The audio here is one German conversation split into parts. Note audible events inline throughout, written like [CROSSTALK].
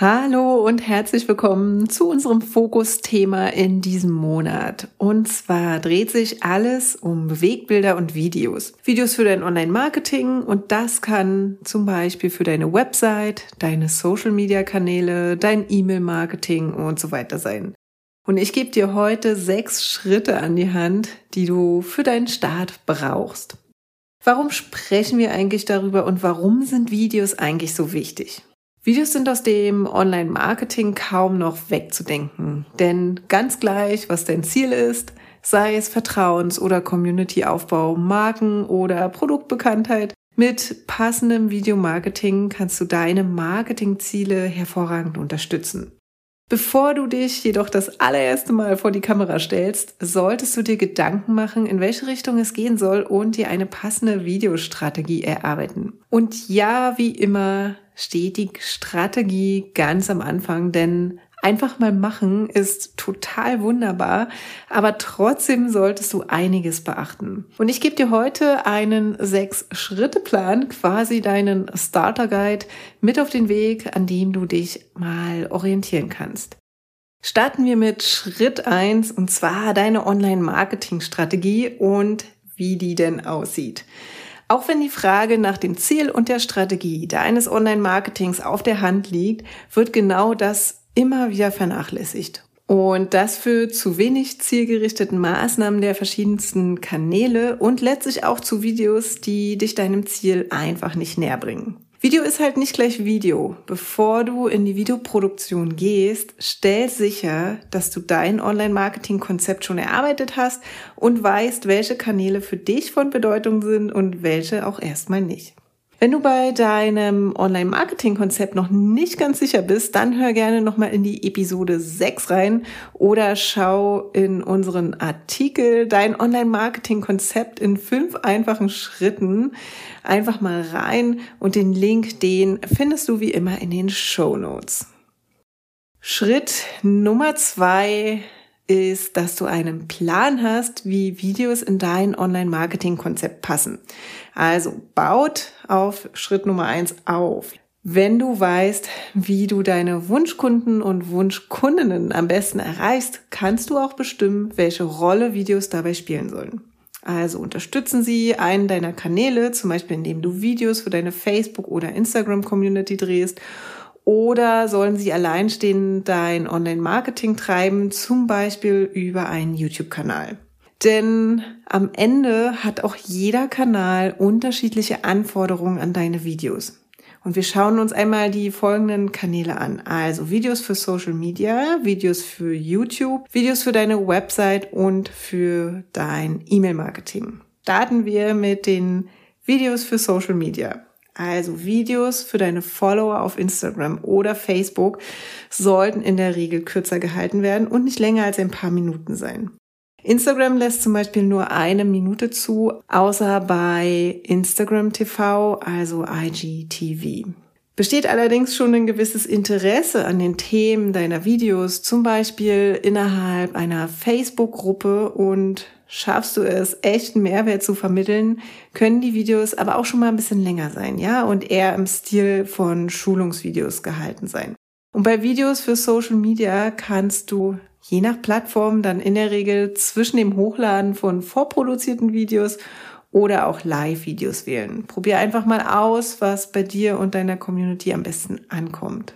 Hallo und herzlich willkommen zu unserem Fokusthema in diesem Monat. Und zwar dreht sich alles um Bewegbilder und Videos. Videos für dein Online-Marketing und das kann zum Beispiel für deine Website, deine Social-Media-Kanäle, dein E-Mail-Marketing und so weiter sein. Und ich gebe dir heute sechs Schritte an die Hand, die du für deinen Start brauchst. Warum sprechen wir eigentlich darüber und warum sind Videos eigentlich so wichtig? Videos sind aus dem Online-Marketing kaum noch wegzudenken. Denn ganz gleich, was dein Ziel ist, sei es Vertrauens- oder Community-Aufbau, Marken- oder Produktbekanntheit, mit passendem Videomarketing kannst du deine Marketingziele hervorragend unterstützen. Bevor du dich jedoch das allererste Mal vor die Kamera stellst, solltest du dir Gedanken machen, in welche Richtung es gehen soll und dir eine passende Videostrategie erarbeiten. Und ja, wie immer steht die Strategie ganz am Anfang, denn einfach mal machen ist total wunderbar, aber trotzdem solltest du einiges beachten. Und ich gebe dir heute einen Sechs-Schritte-Plan, quasi deinen Starter-Guide mit auf den Weg, an dem du dich mal orientieren kannst. Starten wir mit Schritt eins und zwar deine Online-Marketing-Strategie und wie die denn aussieht. Auch wenn die Frage nach dem Ziel und der Strategie deines Online-Marketings auf der Hand liegt, wird genau das immer wieder vernachlässigt. Und das führt zu wenig zielgerichteten Maßnahmen der verschiedensten Kanäle und letztlich auch zu Videos, die dich deinem Ziel einfach nicht näher bringen. Video ist halt nicht gleich Video. Bevor du in die Videoproduktion gehst, stell sicher, dass du dein Online-Marketing-Konzept schon erarbeitet hast und weißt, welche Kanäle für dich von Bedeutung sind und welche auch erstmal nicht. Wenn du bei deinem Online-Marketing-Konzept noch nicht ganz sicher bist, dann hör gerne nochmal in die Episode 6 rein oder schau in unseren Artikel Dein Online-Marketing-Konzept in fünf einfachen Schritten einfach mal rein und den Link, den findest du wie immer in den Show Notes. Schritt Nummer zwei ist, dass du einen Plan hast, wie Videos in dein Online-Marketing-Konzept passen. Also baut auf Schritt Nummer eins auf. Wenn du weißt, wie du deine Wunschkunden und Wunschkundinnen am besten erreichst, kannst du auch bestimmen, welche Rolle Videos dabei spielen sollen. Also unterstützen sie einen deiner Kanäle, zum Beispiel indem du Videos für deine Facebook- oder Instagram-Community drehst oder sollen sie alleinstehend dein Online-Marketing treiben, zum Beispiel über einen YouTube-Kanal? Denn am Ende hat auch jeder Kanal unterschiedliche Anforderungen an deine Videos. Und wir schauen uns einmal die folgenden Kanäle an. Also Videos für Social Media, Videos für YouTube, Videos für deine Website und für dein E-Mail-Marketing. Starten wir mit den Videos für Social Media. Also Videos für deine Follower auf Instagram oder Facebook sollten in der Regel kürzer gehalten werden und nicht länger als ein paar Minuten sein. Instagram lässt zum Beispiel nur eine Minute zu, außer bei Instagram TV, also IGTV. Besteht allerdings schon ein gewisses Interesse an den Themen deiner Videos, zum Beispiel innerhalb einer Facebook-Gruppe und schaffst du es, echten Mehrwert zu vermitteln, können die Videos aber auch schon mal ein bisschen länger sein, ja, und eher im Stil von Schulungsvideos gehalten sein. Und bei Videos für Social Media kannst du je nach Plattform dann in der Regel zwischen dem Hochladen von vorproduzierten Videos oder auch Live-Videos wählen. Probier einfach mal aus, was bei dir und deiner Community am besten ankommt.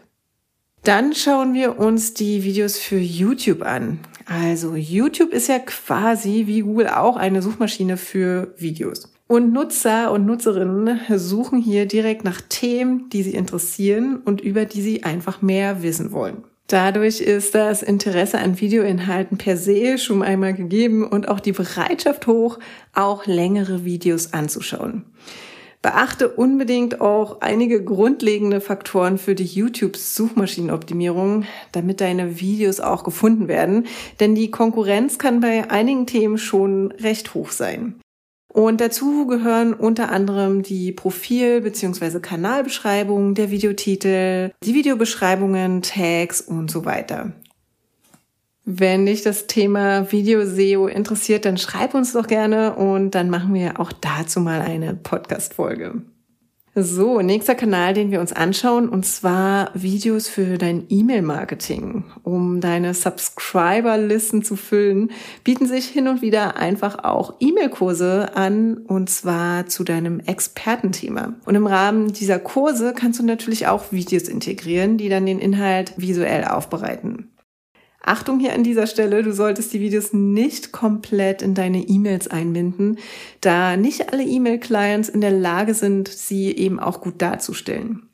Dann schauen wir uns die Videos für YouTube an. Also YouTube ist ja quasi wie Google auch eine Suchmaschine für Videos. Und Nutzer und Nutzerinnen suchen hier direkt nach Themen, die sie interessieren und über die sie einfach mehr wissen wollen. Dadurch ist das Interesse an Videoinhalten per se schon einmal gegeben und auch die Bereitschaft hoch, auch längere Videos anzuschauen. Beachte unbedingt auch einige grundlegende Faktoren für die YouTube-Suchmaschinenoptimierung, damit deine Videos auch gefunden werden. Denn die Konkurrenz kann bei einigen Themen schon recht hoch sein. Und dazu gehören unter anderem die Profil- bzw. Kanalbeschreibung, der Videotitel, die Videobeschreibungen, Tags und so weiter. Wenn dich das Thema Video-SEO interessiert, dann schreib uns doch gerne und dann machen wir auch dazu mal eine Podcast-Folge. So, nächster Kanal, den wir uns anschauen, und zwar Videos für dein E-Mail-Marketing. Um deine Subscriber-Listen zu füllen, bieten sich hin und wieder einfach auch E-Mail-Kurse an, und zwar zu deinem Expertenthema. Und im Rahmen dieser Kurse kannst du natürlich auch Videos integrieren, die dann den Inhalt visuell aufbereiten. Achtung hier an dieser Stelle, du solltest die Videos nicht komplett in deine E-Mails einbinden, da nicht alle E-Mail-Clients in der Lage sind, sie eben auch gut darzustellen.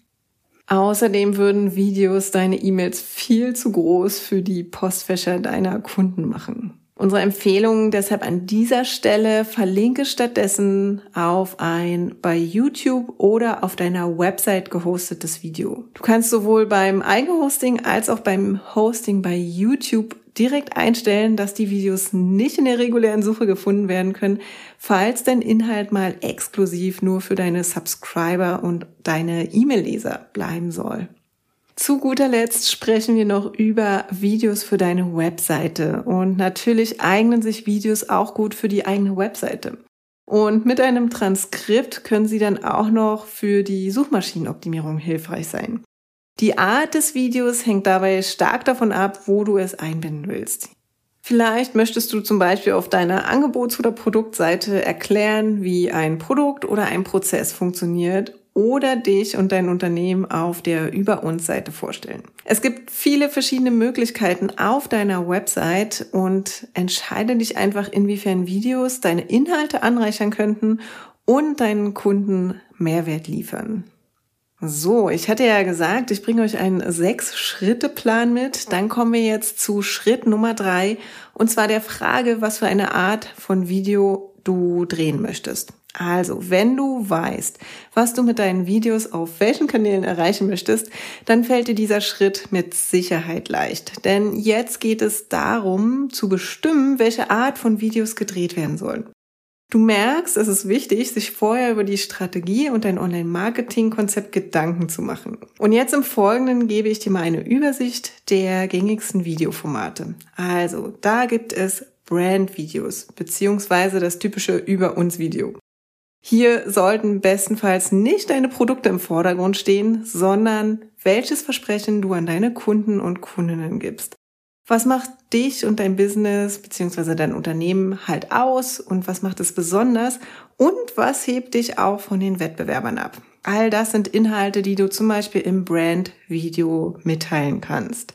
Außerdem würden Videos deine E-Mails viel zu groß für die Postfächer deiner Kunden machen. Unsere Empfehlung deshalb an dieser Stelle verlinke stattdessen auf ein bei YouTube oder auf deiner Website gehostetes Video. Du kannst sowohl beim Eigenhosting als auch beim Hosting bei YouTube direkt einstellen, dass die Videos nicht in der regulären Suche gefunden werden können, falls dein Inhalt mal exklusiv nur für deine Subscriber und deine E-Mail-Leser bleiben soll. Zu guter Letzt sprechen wir noch über Videos für deine Webseite. Und natürlich eignen sich Videos auch gut für die eigene Webseite. Und mit einem Transkript können sie dann auch noch für die Suchmaschinenoptimierung hilfreich sein. Die Art des Videos hängt dabei stark davon ab, wo du es einbinden willst. Vielleicht möchtest du zum Beispiel auf deiner Angebots- oder Produktseite erklären, wie ein Produkt oder ein Prozess funktioniert oder dich und dein Unternehmen auf der Über uns Seite vorstellen. Es gibt viele verschiedene Möglichkeiten auf deiner Website und entscheide dich einfach, inwiefern Videos deine Inhalte anreichern könnten und deinen Kunden Mehrwert liefern. So, ich hatte ja gesagt, ich bringe euch einen Sechs-Schritte-Plan mit. Dann kommen wir jetzt zu Schritt Nummer drei und zwar der Frage, was für eine Art von Video du drehen möchtest. Also, wenn du weißt, was du mit deinen Videos auf welchen Kanälen erreichen möchtest, dann fällt dir dieser Schritt mit Sicherheit leicht. Denn jetzt geht es darum, zu bestimmen, welche Art von Videos gedreht werden sollen. Du merkst, es ist wichtig, sich vorher über die Strategie und dein Online-Marketing-Konzept Gedanken zu machen. Und jetzt im Folgenden gebe ich dir mal eine Übersicht der gängigsten Videoformate. Also, da gibt es Brand-Videos, beziehungsweise das typische Über uns Video. Hier sollten bestenfalls nicht deine Produkte im Vordergrund stehen, sondern welches Versprechen du an deine Kunden und Kundinnen gibst. Was macht dich und dein Business bzw. dein Unternehmen halt aus und was macht es besonders und was hebt dich auch von den Wettbewerbern ab? All das sind Inhalte, die du zum Beispiel im Brand-Video mitteilen kannst.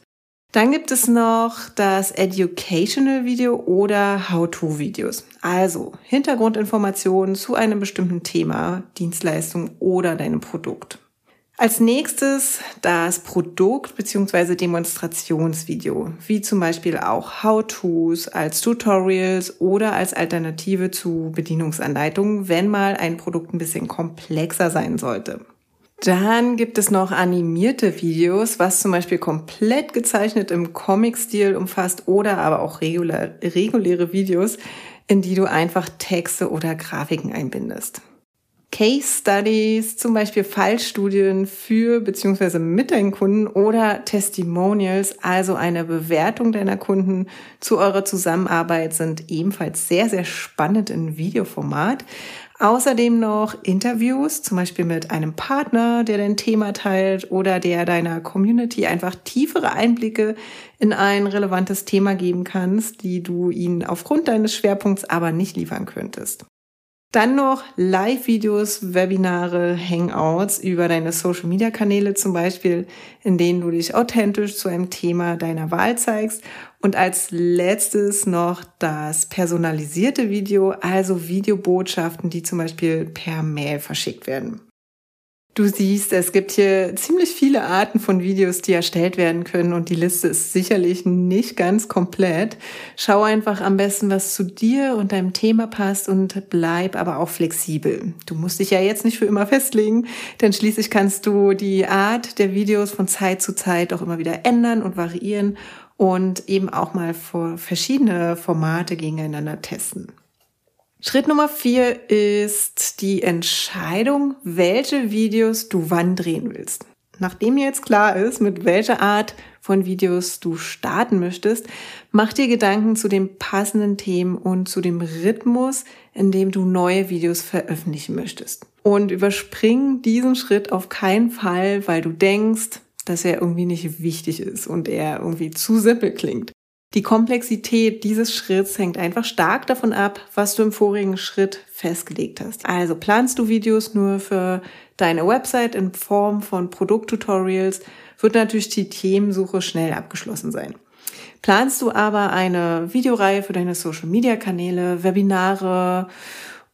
Dann gibt es noch das Educational Video oder How-to-Videos. Also Hintergrundinformationen zu einem bestimmten Thema, Dienstleistung oder deinem Produkt. Als nächstes das Produkt- bzw. Demonstrationsvideo, wie zum Beispiel auch How-Tos als Tutorials oder als Alternative zu Bedienungsanleitungen, wenn mal ein Produkt ein bisschen komplexer sein sollte. Dann gibt es noch animierte Videos, was zum Beispiel komplett gezeichnet im Comic-Stil umfasst oder aber auch regulär, reguläre Videos, in die du einfach Texte oder Grafiken einbindest. Case Studies, zum Beispiel Fallstudien für bzw. mit deinen Kunden oder Testimonials, also eine Bewertung deiner Kunden zu eurer Zusammenarbeit, sind ebenfalls sehr, sehr spannend in Videoformat. Außerdem noch Interviews, zum Beispiel mit einem Partner, der dein Thema teilt oder der deiner Community einfach tiefere Einblicke in ein relevantes Thema geben kannst, die du ihnen aufgrund deines Schwerpunkts aber nicht liefern könntest. Dann noch Live-Videos, Webinare, Hangouts über deine Social-Media-Kanäle zum Beispiel, in denen du dich authentisch zu einem Thema deiner Wahl zeigst. Und als letztes noch das personalisierte Video, also Videobotschaften, die zum Beispiel per Mail verschickt werden. Du siehst, es gibt hier ziemlich viele Arten von Videos, die erstellt werden können und die Liste ist sicherlich nicht ganz komplett. Schau einfach am besten, was zu dir und deinem Thema passt und bleib aber auch flexibel. Du musst dich ja jetzt nicht für immer festlegen, denn schließlich kannst du die Art der Videos von Zeit zu Zeit auch immer wieder ändern und variieren und eben auch mal verschiedene Formate gegeneinander testen. Schritt Nummer vier ist die Entscheidung, welche Videos du wann drehen willst. Nachdem jetzt klar ist, mit welcher Art von Videos du starten möchtest, mach dir Gedanken zu den passenden Themen und zu dem Rhythmus, in dem du neue Videos veröffentlichen möchtest. Und überspring diesen Schritt auf keinen Fall, weil du denkst, dass er irgendwie nicht wichtig ist und er irgendwie zu simpel klingt. Die Komplexität dieses Schritts hängt einfach stark davon ab, was du im vorigen Schritt festgelegt hast. Also planst du Videos nur für deine Website in Form von Produkttutorials, wird natürlich die Themensuche schnell abgeschlossen sein. Planst du aber eine Videoreihe für deine Social-Media-Kanäle, Webinare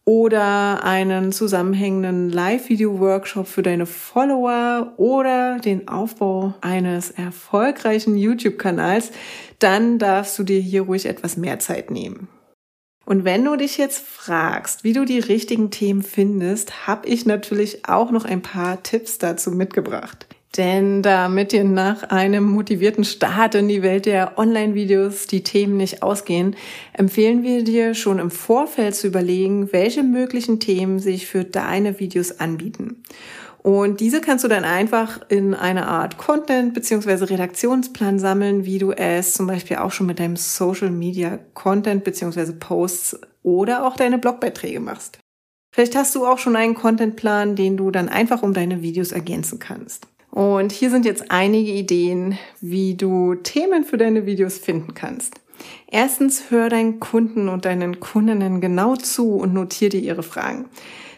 oder einen zusammenhängenden Live-Video-Workshop für deine Follower oder den Aufbau eines erfolgreichen YouTube-Kanals, dann darfst du dir hier ruhig etwas mehr Zeit nehmen. Und wenn du dich jetzt fragst, wie du die richtigen Themen findest, habe ich natürlich auch noch ein paar Tipps dazu mitgebracht. Denn damit dir nach einem motivierten Start in die Welt der Online-Videos die Themen nicht ausgehen, empfehlen wir dir schon im Vorfeld zu überlegen, welche möglichen Themen sich für deine Videos anbieten. Und diese kannst du dann einfach in eine Art Content bzw. Redaktionsplan sammeln, wie du es zum Beispiel auch schon mit deinem Social Media Content bzw. Posts oder auch deine Blogbeiträge machst. Vielleicht hast du auch schon einen Contentplan, den du dann einfach um deine Videos ergänzen kannst. Und hier sind jetzt einige Ideen, wie du Themen für deine Videos finden kannst. Erstens, hör deinen Kunden und deinen Kundinnen genau zu und notiere dir ihre Fragen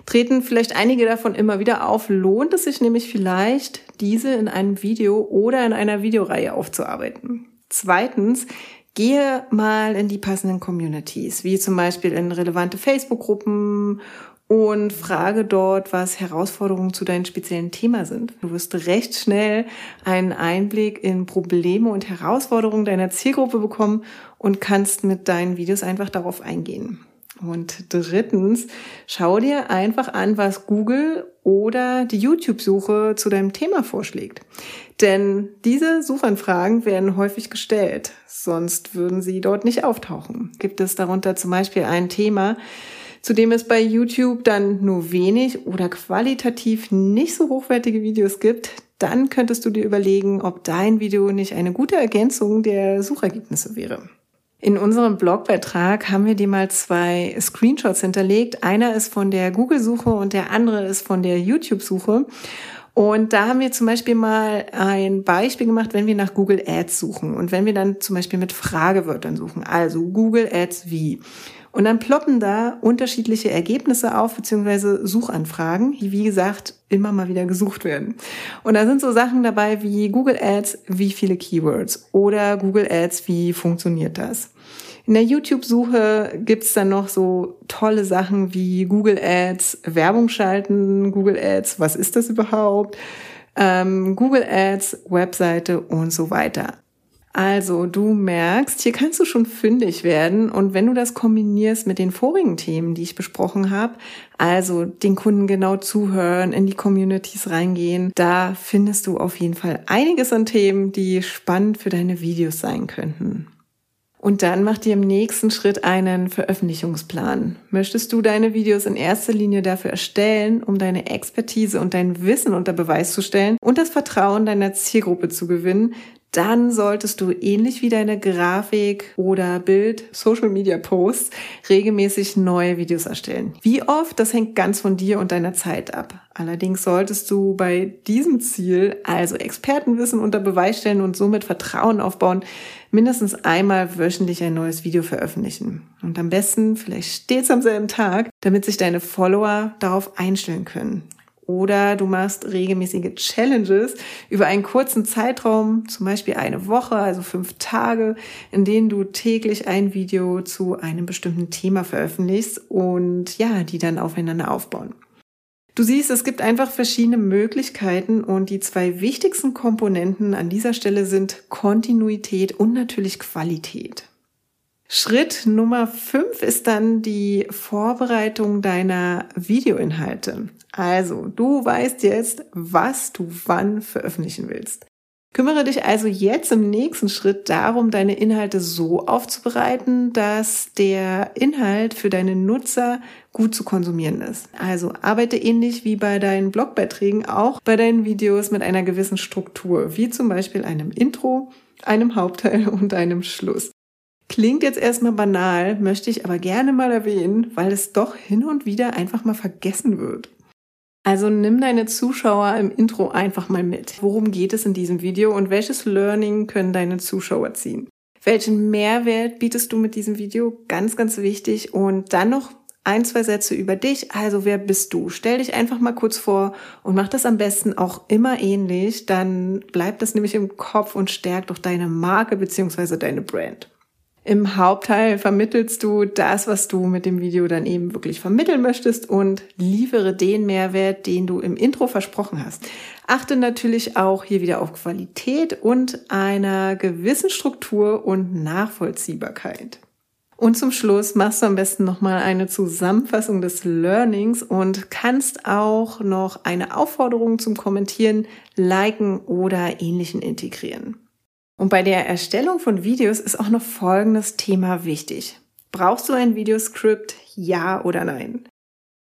treten vielleicht einige davon immer wieder auf. Lohnt es sich nämlich vielleicht, diese in einem Video oder in einer Videoreihe aufzuarbeiten? Zweitens, gehe mal in die passenden Communities, wie zum Beispiel in relevante Facebook-Gruppen und frage dort, was Herausforderungen zu deinem speziellen Thema sind. Du wirst recht schnell einen Einblick in Probleme und Herausforderungen deiner Zielgruppe bekommen und kannst mit deinen Videos einfach darauf eingehen. Und drittens, schau dir einfach an, was Google oder die YouTube-Suche zu deinem Thema vorschlägt. Denn diese Suchanfragen werden häufig gestellt, sonst würden sie dort nicht auftauchen. Gibt es darunter zum Beispiel ein Thema, zu dem es bei YouTube dann nur wenig oder qualitativ nicht so hochwertige Videos gibt, dann könntest du dir überlegen, ob dein Video nicht eine gute Ergänzung der Suchergebnisse wäre. In unserem Blogbeitrag haben wir dir mal zwei Screenshots hinterlegt. Einer ist von der Google-Suche und der andere ist von der YouTube-Suche. Und da haben wir zum Beispiel mal ein Beispiel gemacht, wenn wir nach Google Ads suchen und wenn wir dann zum Beispiel mit Fragewörtern suchen. Also Google Ads wie. Und dann ploppen da unterschiedliche Ergebnisse auf, beziehungsweise Suchanfragen, die wie gesagt immer mal wieder gesucht werden. Und da sind so Sachen dabei wie Google Ads, wie viele Keywords oder Google Ads, wie funktioniert das? In der YouTube-Suche gibt's dann noch so tolle Sachen wie Google Ads, Werbung schalten, Google Ads, was ist das überhaupt? Ähm, Google Ads, Webseite und so weiter. Also du merkst, hier kannst du schon fündig werden und wenn du das kombinierst mit den vorigen Themen, die ich besprochen habe, also den Kunden genau zuhören, in die Communities reingehen, da findest du auf jeden Fall einiges an Themen, die spannend für deine Videos sein könnten. Und dann mach dir im nächsten Schritt einen Veröffentlichungsplan. Möchtest du deine Videos in erster Linie dafür erstellen, um deine Expertise und dein Wissen unter Beweis zu stellen und das Vertrauen deiner Zielgruppe zu gewinnen, dann solltest du ähnlich wie deine Grafik oder Bild, Social Media Posts regelmäßig neue Videos erstellen. Wie oft, das hängt ganz von dir und deiner Zeit ab. Allerdings solltest du bei diesem Ziel, also Expertenwissen unter Beweis stellen und somit Vertrauen aufbauen, mindestens einmal wöchentlich ein neues Video veröffentlichen. Und am besten vielleicht stets am selben Tag, damit sich deine Follower darauf einstellen können. Oder du machst regelmäßige Challenges über einen kurzen Zeitraum, zum Beispiel eine Woche, also fünf Tage, in denen du täglich ein Video zu einem bestimmten Thema veröffentlichst und ja, die dann aufeinander aufbauen. Du siehst, es gibt einfach verschiedene Möglichkeiten und die zwei wichtigsten Komponenten an dieser Stelle sind Kontinuität und natürlich Qualität. Schritt Nummer fünf ist dann die Vorbereitung deiner Videoinhalte. Also, du weißt jetzt, was du wann veröffentlichen willst. Kümmere dich also jetzt im nächsten Schritt darum, deine Inhalte so aufzubereiten, dass der Inhalt für deine Nutzer gut zu konsumieren ist. Also arbeite ähnlich wie bei deinen Blogbeiträgen auch bei deinen Videos mit einer gewissen Struktur, wie zum Beispiel einem Intro, einem Hauptteil [LAUGHS] und einem Schluss. Klingt jetzt erstmal banal, möchte ich aber gerne mal erwähnen, weil es doch hin und wieder einfach mal vergessen wird. Also nimm deine Zuschauer im Intro einfach mal mit. Worum geht es in diesem Video und welches Learning können deine Zuschauer ziehen? Welchen Mehrwert bietest du mit diesem Video? Ganz, ganz wichtig. Und dann noch ein, zwei Sätze über dich. Also wer bist du? Stell dich einfach mal kurz vor und mach das am besten auch immer ähnlich. Dann bleibt das nämlich im Kopf und stärkt auch deine Marke beziehungsweise deine Brand. Im Hauptteil vermittelst du das, was du mit dem Video dann eben wirklich vermitteln möchtest und liefere den Mehrwert, den du im Intro versprochen hast. Achte natürlich auch hier wieder auf Qualität und einer gewissen Struktur und Nachvollziehbarkeit. Und zum Schluss machst du am besten nochmal eine Zusammenfassung des Learnings und kannst auch noch eine Aufforderung zum Kommentieren, Liken oder ähnlichen integrieren. Und bei der Erstellung von Videos ist auch noch folgendes Thema wichtig. Brauchst du ein Videoskript? Ja oder nein?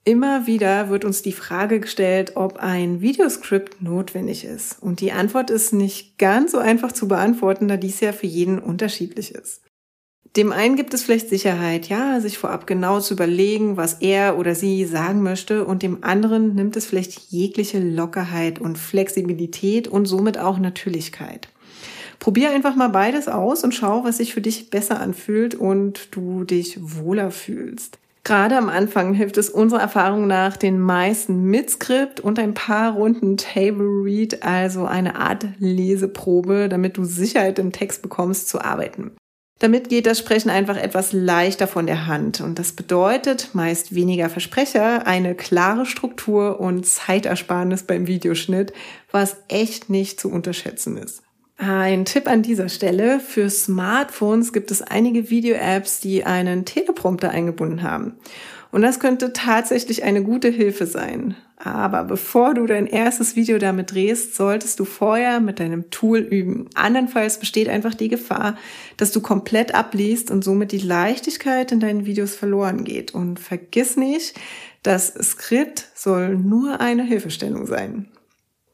Immer wieder wird uns die Frage gestellt, ob ein Videoskript notwendig ist. Und die Antwort ist nicht ganz so einfach zu beantworten, da dies ja für jeden unterschiedlich ist. Dem einen gibt es vielleicht Sicherheit, ja, sich vorab genau zu überlegen, was er oder sie sagen möchte, und dem anderen nimmt es vielleicht jegliche Lockerheit und Flexibilität und somit auch Natürlichkeit. Probier einfach mal beides aus und schau, was sich für dich besser anfühlt und du dich wohler fühlst. Gerade am Anfang [LAUGHS] hilft es unserer Erfahrung nach den meisten mit Skript und ein paar Runden Table Read, also eine Art Leseprobe, damit du Sicherheit im Text bekommst zu arbeiten. Damit geht das Sprechen einfach etwas leichter von der Hand und das bedeutet meist weniger Versprecher, eine klare Struktur und Zeitersparnis beim Videoschnitt, was echt nicht zu unterschätzen ist. Ein Tipp an dieser Stelle. Für Smartphones gibt es einige Video-Apps, die einen Teleprompter eingebunden haben. Und das könnte tatsächlich eine gute Hilfe sein. Aber bevor du dein erstes Video damit drehst, solltest du vorher mit deinem Tool üben. Andernfalls besteht einfach die Gefahr, dass du komplett abliest und somit die Leichtigkeit in deinen Videos verloren geht. Und vergiss nicht, das Skript soll nur eine Hilfestellung sein.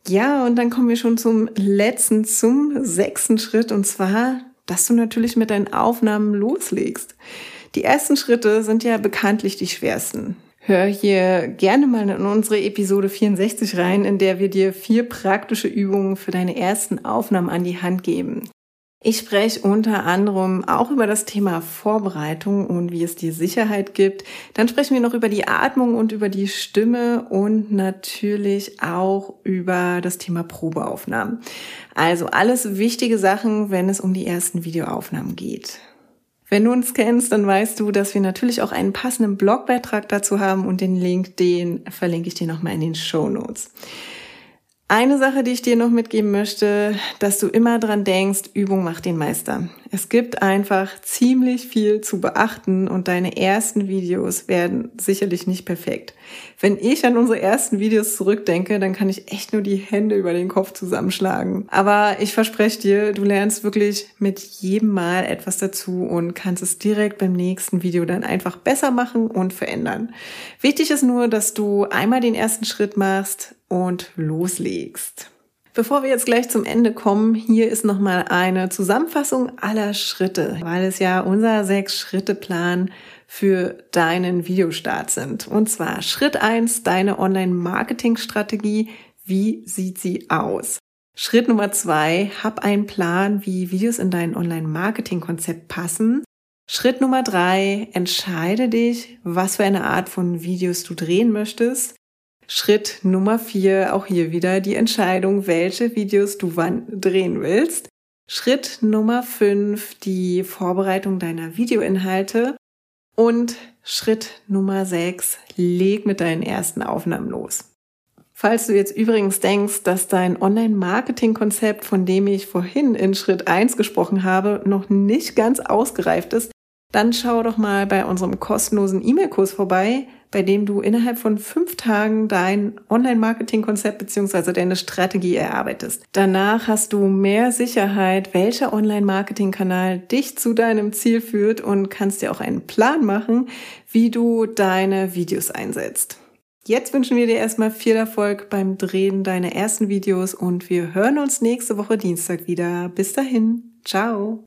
Ja, und dann kommen wir schon zum letzten, zum sechsten Schritt, und zwar, dass du natürlich mit deinen Aufnahmen loslegst. Die ersten Schritte sind ja bekanntlich die schwersten. Hör hier gerne mal in unsere Episode 64 rein, in der wir dir vier praktische Übungen für deine ersten Aufnahmen an die Hand geben. Ich spreche unter anderem auch über das Thema Vorbereitung und wie es dir Sicherheit gibt. Dann sprechen wir noch über die Atmung und über die Stimme und natürlich auch über das Thema Probeaufnahmen. Also alles wichtige Sachen, wenn es um die ersten Videoaufnahmen geht. Wenn du uns kennst, dann weißt du, dass wir natürlich auch einen passenden Blogbeitrag dazu haben und den Link, den verlinke ich dir nochmal in den Show Notes. Eine Sache, die ich dir noch mitgeben möchte, dass du immer dran denkst, Übung macht den Meister. Es gibt einfach ziemlich viel zu beachten und deine ersten Videos werden sicherlich nicht perfekt. Wenn ich an unsere ersten Videos zurückdenke, dann kann ich echt nur die Hände über den Kopf zusammenschlagen. Aber ich verspreche dir, du lernst wirklich mit jedem Mal etwas dazu und kannst es direkt beim nächsten Video dann einfach besser machen und verändern. Wichtig ist nur, dass du einmal den ersten Schritt machst, und loslegst. Bevor wir jetzt gleich zum Ende kommen, hier ist nochmal eine Zusammenfassung aller Schritte, weil es ja unser Sechs-Schritte-Plan für deinen Videostart sind. Und zwar Schritt eins: deine Online-Marketing-Strategie. Wie sieht sie aus? Schritt Nummer zwei, hab einen Plan, wie Videos in dein Online-Marketing-Konzept passen. Schritt Nummer drei, entscheide dich, was für eine Art von Videos du drehen möchtest. Schritt Nummer vier, auch hier wieder die Entscheidung, welche Videos du wann drehen willst. Schritt Nummer fünf, die Vorbereitung deiner Videoinhalte. Und Schritt Nummer sechs, leg mit deinen ersten Aufnahmen los. Falls du jetzt übrigens denkst, dass dein Online-Marketing-Konzept, von dem ich vorhin in Schritt eins gesprochen habe, noch nicht ganz ausgereift ist, dann schau doch mal bei unserem kostenlosen E-Mail-Kurs vorbei, bei dem du innerhalb von fünf Tagen dein Online-Marketing-Konzept bzw. deine Strategie erarbeitest. Danach hast du mehr Sicherheit, welcher Online-Marketing-Kanal dich zu deinem Ziel führt und kannst dir auch einen Plan machen, wie du deine Videos einsetzt. Jetzt wünschen wir dir erstmal viel Erfolg beim Drehen deiner ersten Videos und wir hören uns nächste Woche Dienstag wieder. Bis dahin, ciao.